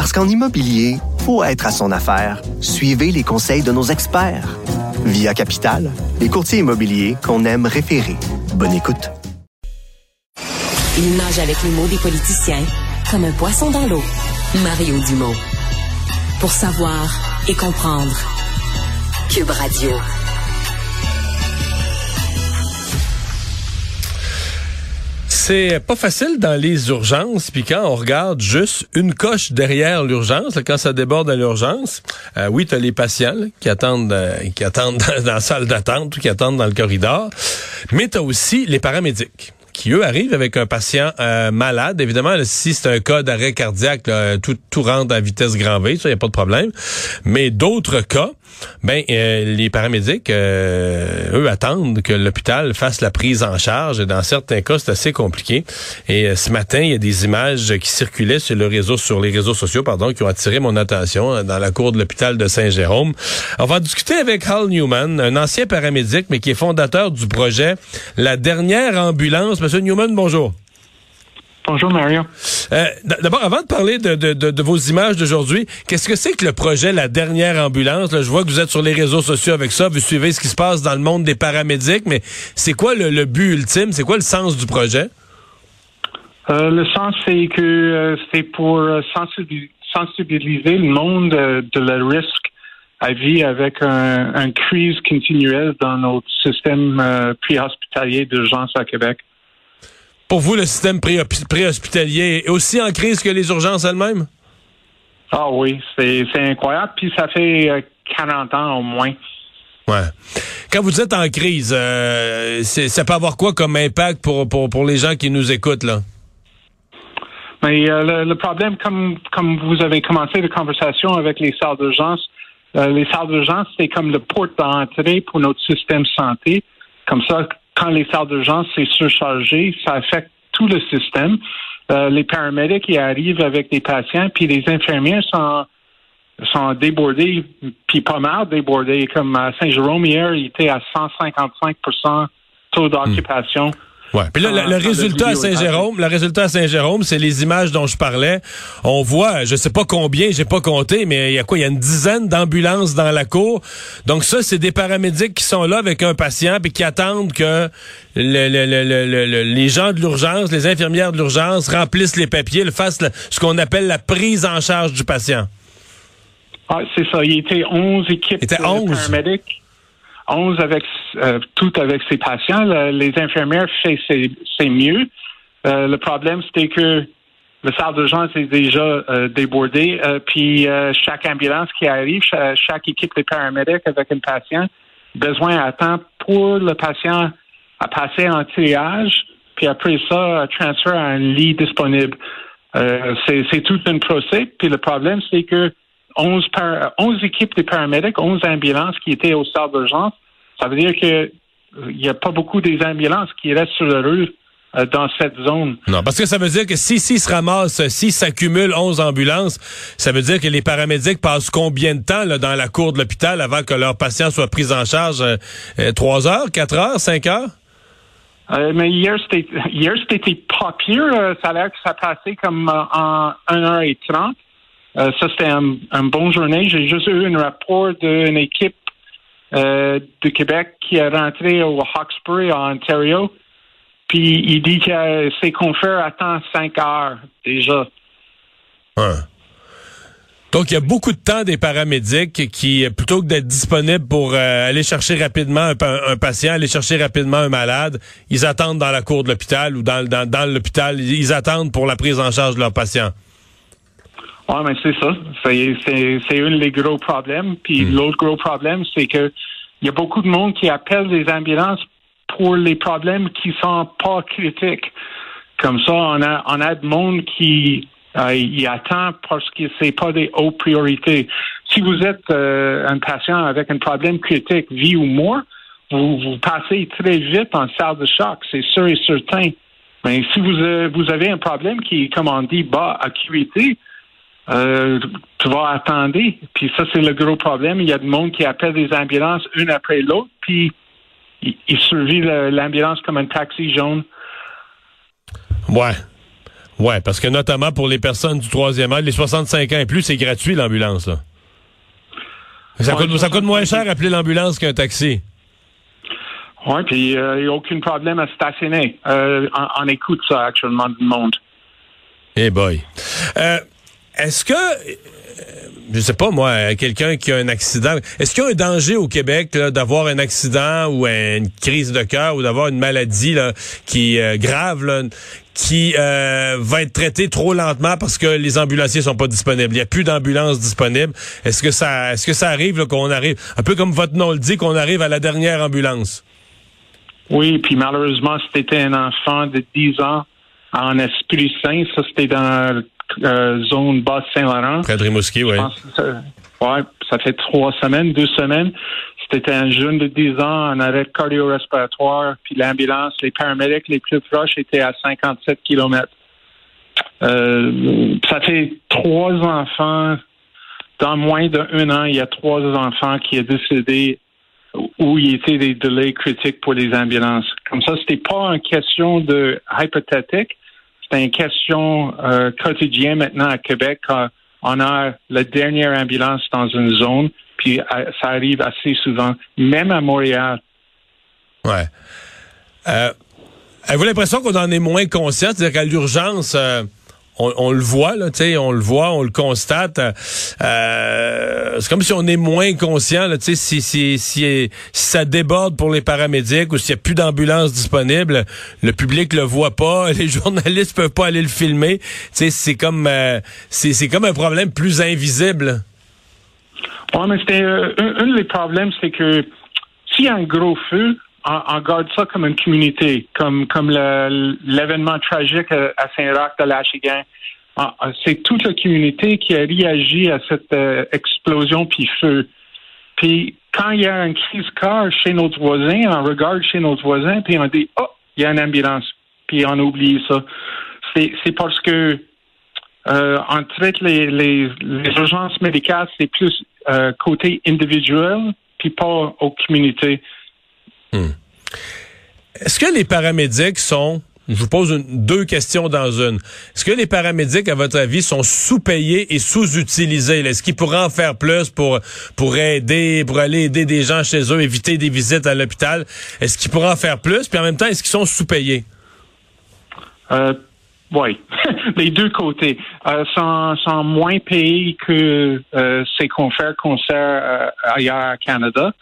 Parce qu'en immobilier, faut être à son affaire. Suivez les conseils de nos experts. Via Capital, les courtiers immobiliers qu'on aime référer. Bonne écoute. Il nage avec les mots des politiciens comme un poisson dans l'eau. Mario Dumont. Pour savoir et comprendre. Cube Radio. C'est pas facile dans les urgences, puis quand on regarde juste une coche derrière l'urgence, quand ça déborde à l'urgence, euh, oui, tu as les patients là, qui attendent euh, qui attendent dans, la salle d'attente ou qui attendent dans le corridor, mais tu as aussi les paramédics qui, eux, arrivent avec un patient euh, malade. Évidemment, si c'est un cas d'arrêt cardiaque, là, tout, tout rentre à vitesse grand V, ça, il n'y a pas de problème. Mais d'autres cas, ben euh, les paramédics, euh, eux, attendent que l'hôpital fasse la prise en charge. Dans certains cas, c'est assez compliqué. Et ce matin, il y a des images qui circulaient sur le réseau, sur les réseaux sociaux, pardon, qui ont attiré mon attention dans la cour de l'hôpital de Saint-Jérôme. On va discuter avec Hal Newman, un ancien paramédic, mais qui est fondateur du projet La dernière ambulance. Monsieur Newman, bonjour. Bonjour Mario. Euh, D'abord, avant de parler de, vos images d'aujourd'hui, qu'est-ce que c'est que le projet La Dernière Ambulance? Je vois que vous êtes sur les réseaux sociaux avec ça, vous suivez ce qui se passe dans le monde des paramédics, mais c'est quoi le, but ultime? C'est quoi le sens du projet? Euh, le sens, c'est que euh, c'est pour sensibiliser le monde de le risque à vie avec un, un crise continuelle dans notre système préhospitalier d'urgence à Québec. Pour vous, le système préhospitalier est aussi en crise que les urgences elles-mêmes? Ah oui, c'est incroyable. Puis ça fait 40 ans au moins. Ouais. Quand vous êtes en crise, euh, ça peut avoir quoi comme impact pour, pour, pour les gens qui nous écoutent, là? Mais euh, le, le, problème, comme, comme vous avez commencé la conversation avec les salles d'urgence, euh, les salles d'urgence, c'est comme le porte d'entrée pour notre système santé. Comme ça, quand les salles d'urgence sont surchargées, ça affecte tout le système. Euh, les paramédics ils arrivent avec des patients, puis les infirmières sont sont débordés, puis pas mal débordés. Comme à Saint-Jérôme hier, il était à 155% taux d'occupation. Mmh. Ouais. Puis là, le, le résultat à Saint-Jérôme, le résultat à Saint-Jérôme, c'est les images dont je parlais. On voit, je sais pas combien, j'ai pas compté, mais il y a quoi? Il y a une dizaine d'ambulances dans la cour. Donc ça, c'est des paramédics qui sont là avec un patient puis qui attendent que le, le, les gens de l'urgence, les infirmières de l'urgence remplissent les papiers, le fassent ce qu'on appelle la prise en charge du patient. Ah, c'est ça. Il était 11 équipes il était 11. de paramédics. 11 avec euh, tout avec ses patients. Le, les infirmières c'est mieux. Euh, le problème, c'était que le salle d'urgence est déjà euh, débordé. puis chaque ambulance qui arrive, chaque, chaque, équipe de paramédics avec un patient, besoin à temps pour le patient à passer en triage, puis après ça, transfert à un lit disponible. c'est tout un procès. Puis le problème, c'est que 11, par, 11 équipes de paramédics, 11 ambulances qui étaient au stade d'urgence. Ça veut dire que il n'y a pas beaucoup des ambulances qui restent sur la rue euh, dans cette zone. Non, parce que ça veut dire que si, si se ramassent, si s'accumulent 11 ambulances, ça veut dire que les paramédics passent combien de temps là, dans la cour de l'hôpital avant que leurs patients soient pris en charge? Euh, 3 heures, 4 heures, 5 heures? Euh, mais hier, c'était hier c'était pas pire. ça a l'air que ça passait comme en 1h30. Euh, ça, c'était un, un bon journée. J'ai juste eu un rapport d'une équipe euh, de Québec qui est rentré au Hawkesbury, en Ontario. Puis il dit que ses confrères attendent cinq heures déjà. Donc, il y a beaucoup de temps des paramédics qui, plutôt que d'être disponibles pour euh, aller chercher rapidement un, patient, aller chercher rapidement un malade, ils attendent dans la cour de l'hôpital ou dans l'hôpital. Ils attendent pour la prise en charge de leur patient. Oui, mais c'est ça. C'est un des gros problèmes. Puis mm. l'autre gros problème, c'est que il y a beaucoup de monde qui appelle les ambulances pour les problèmes qui sont pas critiques. Comme ça, on a, on a de monde qui, Euh, il attend parce que c'est pas des hautes priorités. Si vous êtes euh, un patient avec un problème critique, vie ou mort, vous, vous passez très vite en salle de choc, c'est sûr et certain. Mais si vous, euh, vous avez un problème qui est, comme on dit, bas acuité, euh, tu vas attendre. Puis ça, c'est le gros problème. Il y a du monde qui appelle des ambulances une après l'autre, puis ils il survivent l'ambulance comme un taxi jaune. Ouais. Ouais, parce que notamment pour les personnes du troisième âge, les 65 ans et plus, c'est gratuit l'ambulance. Ça, coûte, ça coûte moins cher appeler l'ambulance qu'un taxi. Oui, puis euh, il n'y a aucun problème à stationner. Euh, on, écoute ça actuellement du monde. Eh hey boy. Euh, est-ce que, je sais pas moi, quelqu'un qui a un accident, est-ce qu'il y a un danger au Québec d'avoir un accident ou une crise de cœur ou d'avoir une maladie là, qui est grave, là, qui va être traitée trop lentement parce que les ambulanciers sont pas disponibles? Il n'y a plus d'ambulances disponibles. Est-ce que ça, est-ce que ça arrive qu'on arrive, un peu comme votre nom le dit, qu'on arrive à la dernière ambulance? Oui, puis malheureusement, c'était un enfant de 10 ans en Esprit Saint. Ça, c'était dans euh, zone Basse-Saint-Laurent. Près de Rimouski, oui. Oui, ça fait trois semaines, deux semaines. C'était un jeune de 10 ans en arrêt cardio-respiratoire, puis l'ambulance, les paramédics les plus proches étaient à 57 km. Euh, ça fait trois enfants. Dans moins d'un an, il y a trois enfants qui ont décédé où il y était des délais critiques pour les ambulances. Comme ça, c'était pas une question de hypothétique, c'était une question euh, quotidienne maintenant à Québec. Quand on a la dernière ambulance dans une zone, puis euh, ça arrive assez souvent, même à Montréal. Ouais. Euh, avez-vous l'impression qu'on en est moins conscient? C'est-à-dire qu'à l'urgence, on, le voit, là, on le voit, on le constate. Euh, c'est comme si on est moins conscient, là, si, si, si, si, ça déborde pour les paramédics ou s'il n'y a plus d'ambulance disponible, le public le voit pas, les journalistes peuvent pas aller le filmer. C'est comme, euh, c'est comme un problème plus invisible. Oui, mais c'était euh, un, des problèmes, c'est que s'il y a un gros feu, on, garde ça comme une communauté, comme comme l'événement tragique à, Saint-Roch de l'Achigan. Ah, ah, c'est toute la communauté qui a réagi à cette euh, explosion puis feu. Puis quand il y a un crise car chez notre voisin, on regarde chez notre voisin puis on dit oh il y a une ambulance puis on oublie ça. C'est parce que euh, on traite les, les, urgences médicales c'est plus euh, côté individuel puis pas aux communautés. Hmm. Est-ce que les paramédics sont je vous pose deux questions dans une. Est-ce que les paramédics, à votre avis, sont sous-payés et sous-utilisés? Est-ce qu'ils pourraient en faire plus pour, pour aider, pour aller aider des gens chez eux, éviter des visites à l'hôpital? Est-ce qu'ils pourraient en faire plus? Puis en même temps, est-ce qu'ils sont sous-payés? Euh, oui, les deux côtés. Euh, sont, moins payés que euh, ces confrères concerts euh, ailleurs au Canada.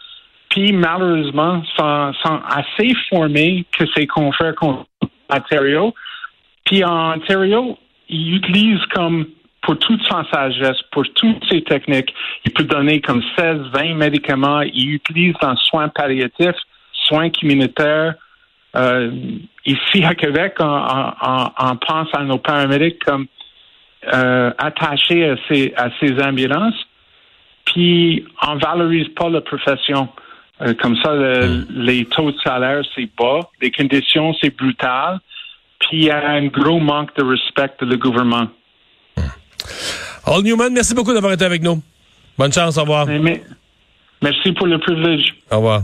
Puis malheureusement, sont, sont assez formés que ces confrères Ontario. Puis en Ontario, il utilise comme pour toute son sagesse, pour toutes ses techniques, il peut donner comme 16, 20 médicaments. Il utilise dans soins palliatifs, soins communautaires. Euh, ici à Québec, on, pense à nos paramédics comme euh, attachés à ces, à ces ambulances. Puis on valorise pas la profession. Euh, comme ça, hmm. les taux de salaire, c'est bas. Les conditions, c'est brutal. Puis il y a un gros manque de respect de le gouvernement. Hmm. All Newman, merci beaucoup d'avoir été avec nous. Bonne chance, au revoir. merci pour le privilège. Au revoir.